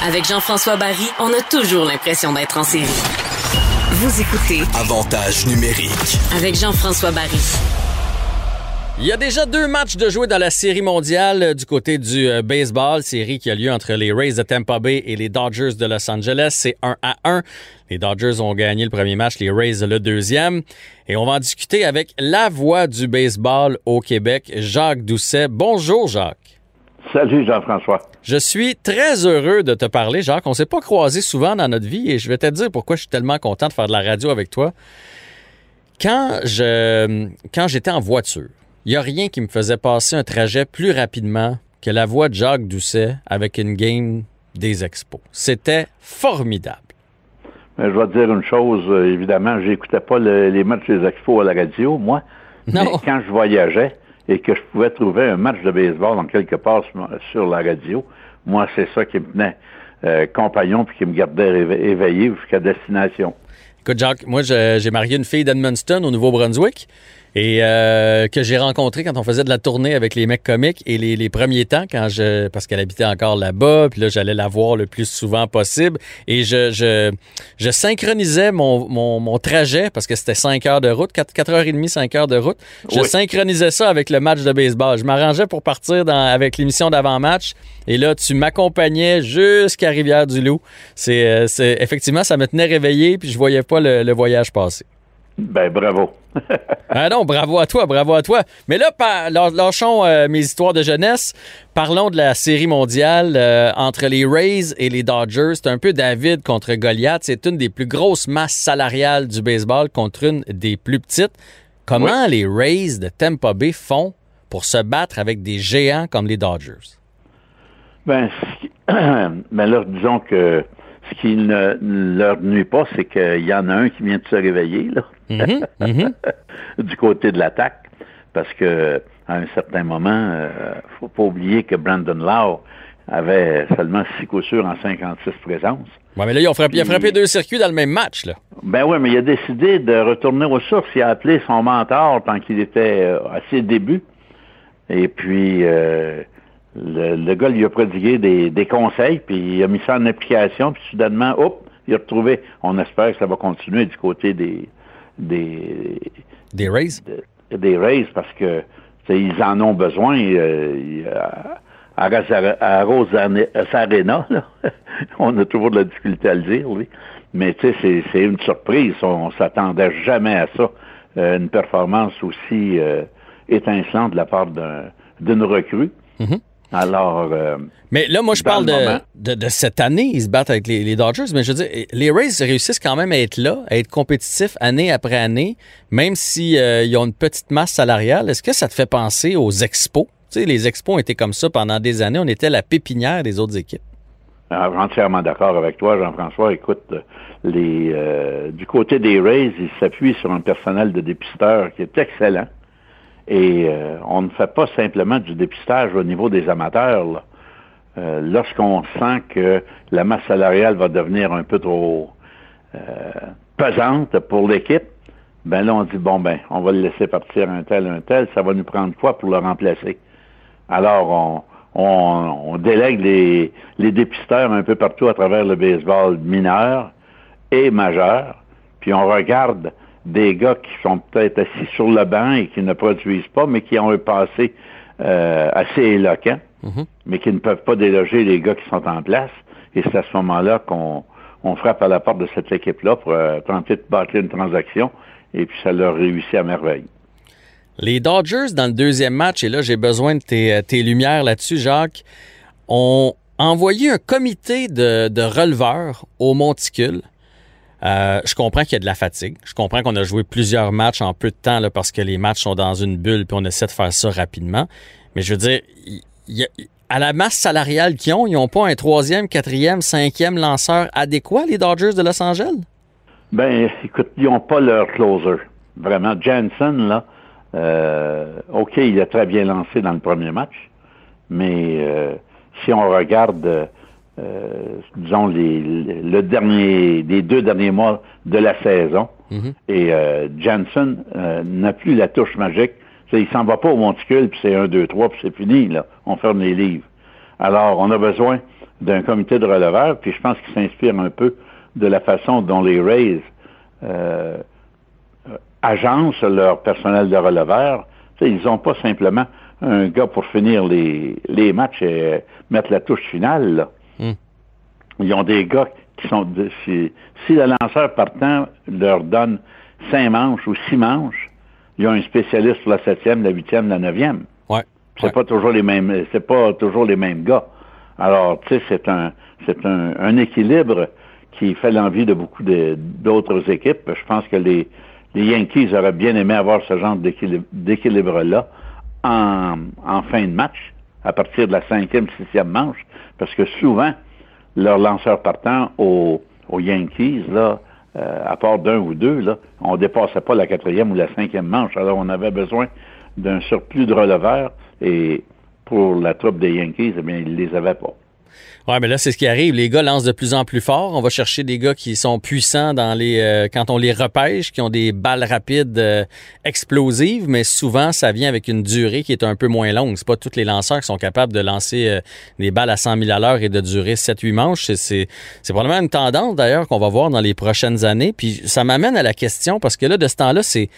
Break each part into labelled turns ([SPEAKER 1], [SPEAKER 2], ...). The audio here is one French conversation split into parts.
[SPEAKER 1] Avec Jean-François Barry, on a toujours l'impression d'être en série. Vous écoutez
[SPEAKER 2] Avantage numérique.
[SPEAKER 1] avec Jean-François Barry.
[SPEAKER 3] Il y a déjà deux matchs de jouer dans la série mondiale euh, du côté du euh, baseball, série qui a lieu entre les Rays de Tampa Bay et les Dodgers de Los Angeles. C'est 1 à 1. Les Dodgers ont gagné le premier match, les Rays le deuxième. Et on va en discuter avec la voix du baseball au Québec, Jacques Doucet. Bonjour Jacques.
[SPEAKER 4] Salut Jean-François.
[SPEAKER 3] Je suis très heureux de te parler, Jacques. On s'est pas croisés souvent dans notre vie et je vais te dire pourquoi je suis tellement content de faire de la radio avec toi. Quand je quand j'étais en voiture, il n'y a rien qui me faisait passer un trajet plus rapidement que la voix de Jacques Doucet avec une game des expos. C'était formidable.
[SPEAKER 4] Mais je vais te dire une chose, euh, évidemment, j'écoutais pas le- les matchs des expos à la radio, moi.
[SPEAKER 3] Non.
[SPEAKER 4] Mais quand je voyageais et que je pouvais trouver un match de baseball en quelque part sur, la radio, moi, c'est ça qui me tenait euh, compagnon puis qui me gardait éve- éveillé jusqu'à destination.
[SPEAKER 3] Écoute, Jacques, moi, j'ai marié une fille d'Edmundston au Nouveau-Brunswick et euh, que j'ai rencontrée quand on faisait de la tournée avec les mecs comiques et les, les premiers temps, quand je parce qu'elle habitait encore là-bas, puis là, j'allais la voir le plus souvent possible et je, je, je synchronisais mon, mon, mon trajet parce que c'était 5 heures de route, 4, 4h30, 5 heures de route. Je
[SPEAKER 4] Oui.
[SPEAKER 3] synchronisais ça avec le match de baseball. Je m'arrangeais pour partir dans, avec l'émission d'avant-match et là, tu m'accompagnais jusqu'à Rivière-du-Loup. C'est, euh, c'est, effectivement, ça me tenait réveillé puis je voyais pas le, le voyage passer.
[SPEAKER 4] Ben, bravo.
[SPEAKER 3] Ah non, bravo à toi, bravo à toi. Mais là, par- lâ- lâchons euh, mes histoires de jeunesse. Parlons de la série mondiale euh, entre les Rays et les Dodgers. C'est un peu David contre Goliath. C'est une des plus grosses masses salariales du baseball contre une des plus petites. Comment les Rays de Tampa Bay font pour se battre avec des géants comme les Dodgers?
[SPEAKER 4] Ben, qui- ben là, disons que ce qui ne leur nuit pas, c'est qu'il y en a un qui vient de se réveiller, là,
[SPEAKER 3] Mhm, mhm.
[SPEAKER 4] du côté de l'attaque, parce que à un certain moment, euh, faut pas oublier que Brandon Lau avait seulement six coups sûrs en 56 présences.
[SPEAKER 3] Ouais, mais là, ils ont frappé, il a frappé deux circuits dans le même match. Là.
[SPEAKER 4] Ben oui, mais il a décidé de retourner aux sources. Il a appelé son mentor tant qu'il était euh, à ses débuts. Et puis, euh, le, le gars lui a prodigué des, des conseils, puis il a mis ça en application, puis soudainement, hop, il a retrouvé. On espère que ça va continuer du côté des des,
[SPEAKER 3] Des Rays?
[SPEAKER 4] de- des Rays parce que ils en ont besoin. euh, à, à, à Sarena, là, on a toujours de la difficulté à le dire, oui. Mais tu sais, c'est- une surprise. On, s'attendait jamais à ça. Euh, une performance aussi euh, étincelante de la part d'un- d'une recrue.
[SPEAKER 3] Mhm.
[SPEAKER 4] Alors, euh,
[SPEAKER 3] Mais là, moi, je parle
[SPEAKER 4] le
[SPEAKER 3] de, de, de cette année. Ils se battent avec les, les Dodgers, mais je veux dire, les Rays réussissent quand même à être là, à être compétitifs année après année, même s'ils ont une petite masse salariale. Est-ce que ça te fait penser aux expos? Tu sais, les expos ont été comme ça pendant des années. On était la pépinière des autres équipes.
[SPEAKER 4] Alors, entièrement d'accord avec toi, Jean-François. Écoute, euh, les, euh, du côté des Rays, ils s'appuient sur un personnel de dépisteurs qui est excellent. Et euh, on ne fait pas simplement du dépistage au niveau des amateurs. là. Euh, Lorsqu'on sent que la masse salariale va devenir un peu trop euh, pesante pour l'équipe, ben là, on dit, bon, ben, on va le laisser partir un tel, un tel, ça va nous prendre quoi pour le remplacer? Alors, on, on, on délègue les, les dépisteurs un peu partout à travers le baseball mineur et majeur, puis on regarde des gars qui sont peut-être assis sur le banc et qui ne produisent pas, mais qui ont un passé euh, assez éloquent, mais qui ne peuvent pas déloger les gars qui sont en place. Et c'est à ce moment-là qu'on on frappe à la porte de cette équipe-là pour euh, tenter de bâtir une transaction, et puis ça leur réussit à merveille.
[SPEAKER 3] Les Dodgers, dans le deuxième match, et là, j'ai besoin de tes, euh, tes lumières là-dessus, Jacques, ont envoyé un comité de, de releveurs au monticule. Euh, je comprends qu'il y a de la fatigue. Je comprends qu'on a joué plusieurs matchs en peu de temps là, parce que les matchs sont dans une bulle puis on essaie de faire ça rapidement. Mais je veux dire, y a- à la masse salariale qu'ils ont, ils n'ont pas un troisième, quatrième, cinquième lanceur adéquat, les Dodgers de Los Angeles?
[SPEAKER 4] Ben, écoute, ils n'ont pas leur closer. Vraiment, Jansen, là, euh, OK, il a très bien lancé dans le premier match, mais euh, si on regarde, euh, euh, disons, les, le dernier, les deux derniers mois de la saison, et euh, Jansen euh, n'a plus la touche magique. Il s'en va pas au monticule, puis c'est un, deux, trois, puis c'est fini, là. On ferme les livres. Alors, on a besoin d'un comité de releveurs, puis je pense qu'il s'inspire un peu de la façon dont les Rays euh, agencent leur personnel de releveurs. ils n'ont pas simplement un gars pour finir les, les matchs et mettre la touche finale. Hmm. Ils ont des gars qui sont... De, si, si le lanceur partant leur donne cinq manches ou six manches, ils ont un spécialiste pour la septième, la huitième, la neuvième.
[SPEAKER 3] Ouais.
[SPEAKER 4] C'est pas toujours les mêmes, c'est pas toujours les mêmes gars. Alors, tu sais, c'est un, c'est un, un, équilibre qui fait l'envie de beaucoup d'autres équipes. Je pense que les, les Yankees auraient bien aimé avoir ce genre d'équilibre-là en, en fin de match, à partir de la cinquième, sixième manche, parce que souvent, leurs lanceurs partant aux, aux Yankees, là, euh, à part d'un ou deux, là, on ne dépassait pas la quatrième ou la cinquième manche. Alors, on avait besoin d'un surplus de releveurs et pour la troupe des Yankees, eh bien, ils ne les avaient pas.
[SPEAKER 3] Ouais, mais là, c'est ce qui arrive. Les gars lancent de plus en plus fort. On va chercher des gars qui sont puissants euh, quand on les repêche, qui ont des balles rapides euh, explosives, mais souvent, ça vient avec une durée qui est un peu moins longue. C'est pas tous les lanceurs qui sont capables de lancer euh, des balles à 100 000 à l'heure et de durer 7-8 manches. C'est, probablement une tendance, d'ailleurs, qu'on va voir dans les prochaines années. Puis ça m'amène à la question, parce que là, de ce temps-là, c'est,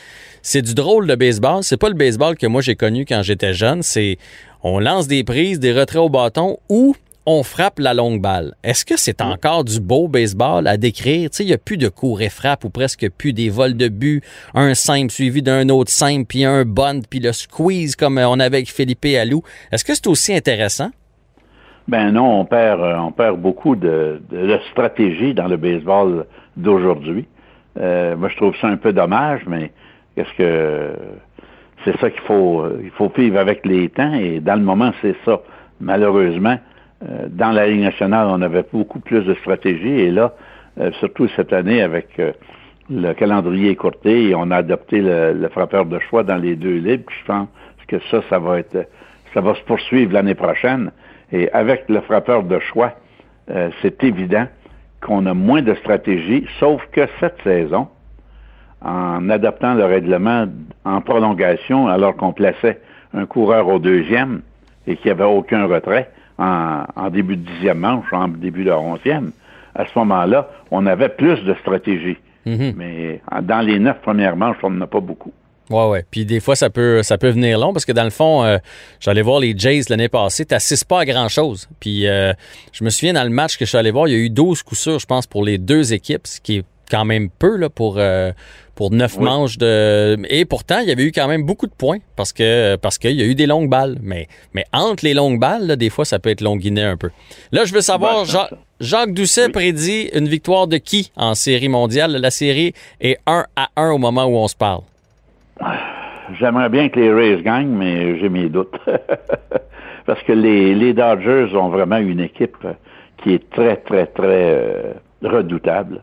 [SPEAKER 3] c'est du drôle de baseball. C'est pas le baseball que moi j'ai connu quand j'étais jeune. C'est on lance des prises, des retraits au bâton ou on frappe la longue balle. Est-ce que c'est encore du beau baseball à décrire? Tu sais, il n'y a plus de cours et frappe ou presque plus des vols de but, un simple suivi d'un autre simple, puis un bunt, puis le squeeze comme on avait avec Philippe Alou. Est-ce que c'est aussi intéressant?
[SPEAKER 4] Ben non, on perd, euh, on perd beaucoup de, stratégie dans le baseball d'aujourd'hui. Euh, moi, je trouve ça un peu dommage, mais qu'est-ce que c'est ça qu'il faut, il faut vivre avec les temps? Et dans le moment, c'est ça. Malheureusement, euh, dans la Ligue nationale, on avait beaucoup plus de stratégie et là, euh, surtout cette année avec euh, le calendrier écourté, on a adopté le, frappeur de choix dans les deux libres. Je pense que ça, ça va être, ça va se poursuivre l'année prochaine. Et avec le frappeur de choix, c'est évident qu'on a moins de stratégie, sauf que cette saison, en adoptant le règlement en prolongation, alors qu'on plaçait un coureur au deuxième et qu'il n'y avait aucun retrait, en, début de dixième manche, en début de onzième, à ce moment-là, on avait plus de stratégie. Mhm. Mais dans les neuf premières manches, on n'en a pas beaucoup.
[SPEAKER 3] Ouais, ouais. Puis des fois, ça peut, ça peut venir long parce que dans le fond, euh, j'allais voir les Jays l'année passée, t'assistes pas à grand-chose. Puis euh, je me souviens dans le match que je suis allé voir, il y a eu 12 coups sûrs, je pense, pour les deux équipes, ce qui est quand même peu là, pour, euh, pour neuf manches de. Et pourtant, il y avait eu quand même beaucoup de points parce que parce qu'il y a eu des longues balles. Mais, mais entre les longues balles, des fois, ça peut être longuiné un peu. Là, je veux savoir, Jacques Doucet prédit une victoire de qui en série mondiale? La série est 1 à 1 au moment où on se parle.
[SPEAKER 4] J'aimerais bien que les Rays gagnent, mais j'ai mes doutes. parce que les, les, Dodgers ont vraiment une équipe qui est très, très, très euh, redoutable.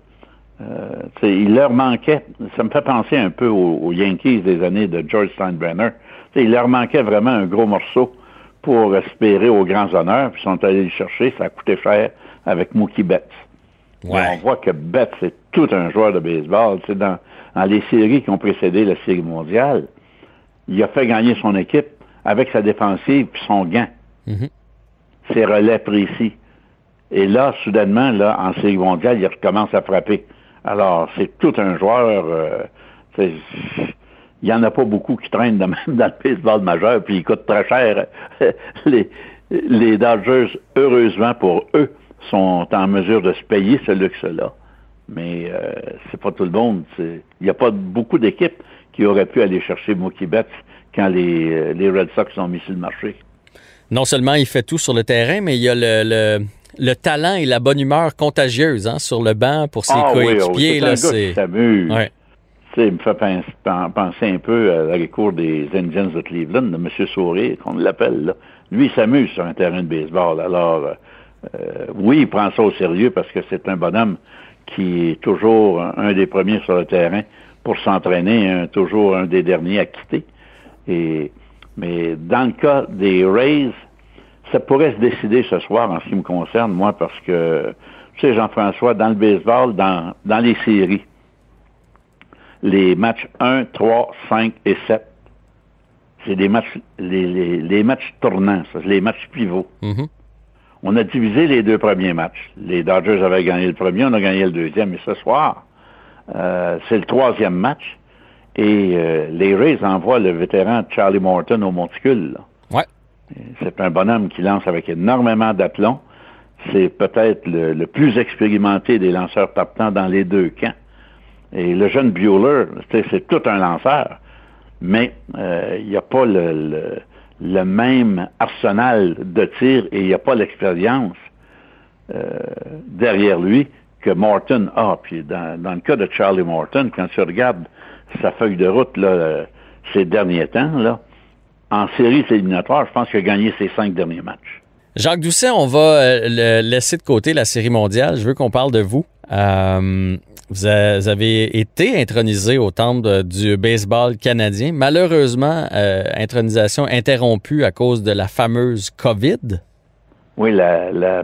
[SPEAKER 4] Euh, il leur manquait, ça me fait penser un peu aux, Yankees des années de George Steinbrenner. il leur manquait vraiment un gros morceau pour espérer aux grands honneurs, puis ils sont allés le chercher, ça a coûté cher avec Mookie Betts. On voit que Betts est tout un joueur de baseball. Dans, dans les séries qui ont précédé la Série mondiale, il a fait gagner son équipe avec sa défensive puis son gant. Mm-hmm. Ses relais précis. Et là, soudainement, là, en Série mondiale, il recommence à frapper. Alors, c'est tout un joueur. Euh, il n'y en a pas beaucoup qui traînent dans, dans le baseball majeur, puis ils coûtent très cher. les, Dodgers, heureusement pour eux, sont en mesure de se payer ce luxe-là. Mais euh, c'est pas tout le monde. Il n'y a pas beaucoup d'équipes qui auraient pu aller chercher Mookie Betts quand les, les Red Sox ont mis sur le marché.
[SPEAKER 3] Non seulement il fait tout sur le terrain, mais il y a le le talent et la bonne humeur contagieuse hein, sur le banc pour ses ah coéquipiers.
[SPEAKER 4] Oui, c'est un. Il me fait penser un peu à la cours des Indians de Cleveland, de M. Sourire, qu'on l'appelle. Lui, il s'amuse sur un terrain de baseball. Alors, euh, oui, il prend ça au sérieux parce que c'est un bonhomme qui est toujours un des premiers sur le terrain pour s'entraîner, toujours un des derniers à quitter. Et, mais dans le cas des Rays, ça pourrait se décider ce soir en ce qui me concerne, moi, parce que, tu sais, Jean-François, dans le baseball, dans, dans les séries, les matchs 1, 3, 5 et 7, c'est des matchs, les, les, matchs tournants, ça, les matchs pivots. Mm-hmm. On a divisé les deux premiers matchs. Les Dodgers avaient gagné le premier, on a gagné le deuxième. Et ce soir, euh, c'est le troisième match. Et euh, les Rays envoient le vétéran Charlie Morton au monticule. Là.
[SPEAKER 3] Ouais.
[SPEAKER 4] C'est un bonhomme qui lance avec énormément d'aplomb. C'est peut-être le, plus expérimenté des lanceurs partants dans les deux camps. Et le jeune Bueller, c'est tout un lanceur, mais euh, il n'y a pas le, même arsenal de tir et il n'y a pas l'expérience euh, derrière lui que Morton a. Puis dans, le cas de Charlie Morton, quand tu regardes sa feuille de route là, ces derniers temps, là, en série éliminatoire, je pense qu'il a gagné ses cinq derniers matchs.
[SPEAKER 3] Jacques Doucet, on va euh, laisser de côté la série mondiale. Je veux qu'on parle de vous. Euh, vous avez été intronisé au temple du baseball canadien. Malheureusement, euh, intronisation interrompue à cause de la fameuse COVID.
[SPEAKER 4] Oui, la, la,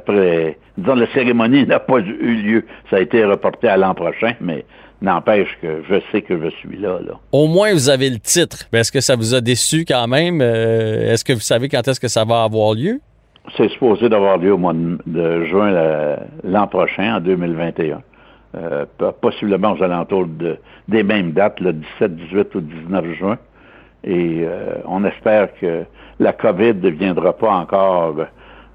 [SPEAKER 4] disons, la cérémonie n'a pas eu lieu. Ça a été reporté à l'an prochain, mais n'empêche que je sais que je suis là, là.
[SPEAKER 3] Au moins, vous avez le titre. Est-ce que ça vous a déçu quand même? est-ce que vous savez quand est-ce que ça va avoir lieu?
[SPEAKER 4] C'est supposé d'avoir lieu au mois de, de juin l'an prochain, en 2021. Euh, possiblement aux alentours de, des mêmes dates, le 17, 18 ou 19 juin. Et euh, on espère que la COVID ne viendra pas encore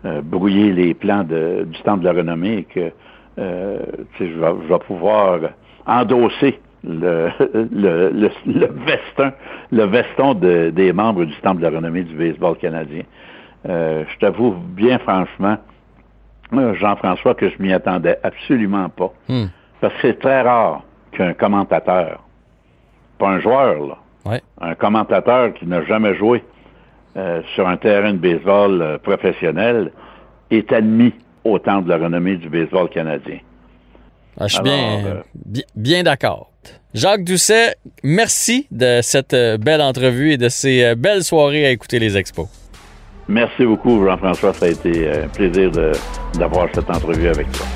[SPEAKER 4] euh, brouiller les plans de, du temps de la renommée et que euh, je, vais, je vais pouvoir endosser le, le, le, le, veston, le veston de, des membres du Temple de la renommée du baseball canadien. Euh, je t'avoue bien franchement, Jean-François, que je m'y attendais absolument pas.
[SPEAKER 3] Hmm.
[SPEAKER 4] Parce que c'est très rare qu'un commentateur, pas un joueur, là,
[SPEAKER 3] ouais.
[SPEAKER 4] un commentateur qui n'a jamais joué euh, sur un terrain de baseball euh, professionnel, est admis au temps de la renommée du baseball canadien.
[SPEAKER 3] Ah, je suis bien, euh, bien, bien d'accord. Jacques Doucet, merci de cette belle entrevue et de ces belles soirées à écouter les expos.
[SPEAKER 4] Merci beaucoup, Jean-François. Ça a été un plaisir d'avoir cette entrevue avec toi.